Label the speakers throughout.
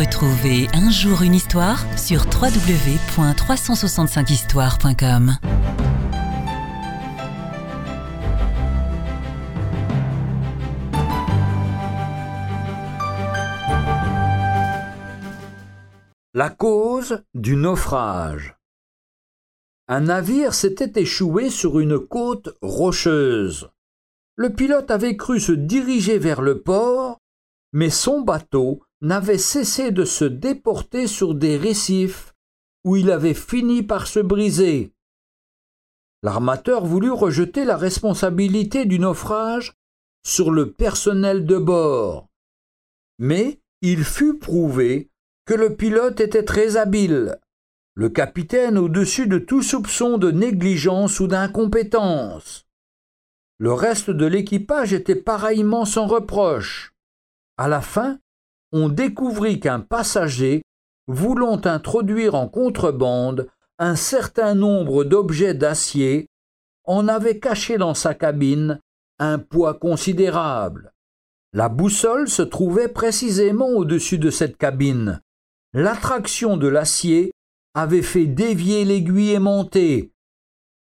Speaker 1: Retrouvez un jour une histoire sur www.365histoire.com.
Speaker 2: La cause du naufrage. Un navire s'était échoué sur une côte rocheuse. Le pilote avait cru se diriger vers le port, mais son bateau n'avait cessé de se déporter sur des récifs où il avait fini par se briser. L'armateur voulut rejeter la responsabilité du naufrage sur le personnel de bord. Mais il fut prouvé que le pilote était très habile, le capitaine au-dessus de tout soupçon de négligence ou d'incompétence. Le reste de l'équipage était pareillement sans reproche. À la fin, on découvrit qu'un passager, voulant introduire en contrebande un certain nombre d'objets d'acier, en avait caché dans sa cabine un poids considérable. La boussole se trouvait précisément au-dessus de cette cabine, l'attraction de l'acier avait fait dévier l'aiguille aimantée,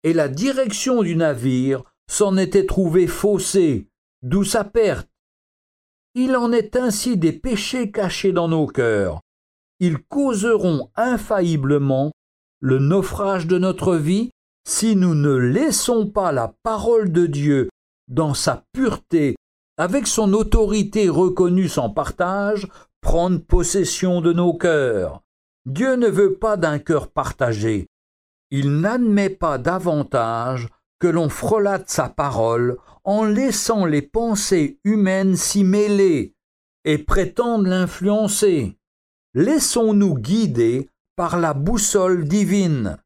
Speaker 2: et la direction du navire s'en était trouvée faussée, d'où sa perte. Il en est ainsi des péchés cachés dans nos cœurs. Ils causeront infailliblement le naufrage de notre vie si nous ne laissons pas la parole de Dieu dans sa pureté, avec son autorité reconnue sans partage, prendre possession de nos cœurs. Dieu ne veut pas d'un cœur partagé. Il n'admet pas davantage que l'on frelate sa parole en laissant les pensées humaines s'y mêler et prétendre l'influencer. Laissons-nous guider par la boussole divine.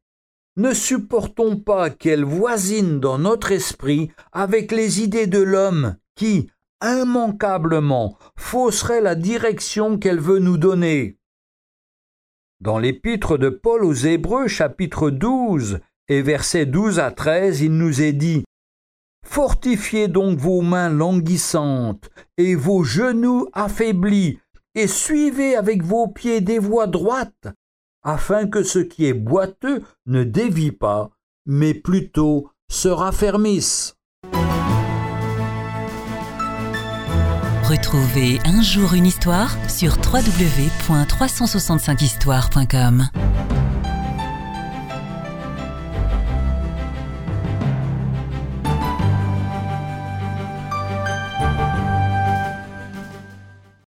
Speaker 2: Ne supportons pas qu'elle voisine dans notre esprit avec les idées de l'homme qui, immanquablement fausserait la direction qu'elle veut nous donner. Dans l'épître de Paul aux Hébreux chapitre 12 et versets 12 à 13, il nous est dit Fortifiez donc vos mains languissantes et vos genoux affaiblis, et suivez avec vos pieds des voies droites, afin que ce qui est boiteux ne dévie pas, mais plutôt se raffermisse.
Speaker 1: Retrouvez un jour une histoire sur www.365histoire.com.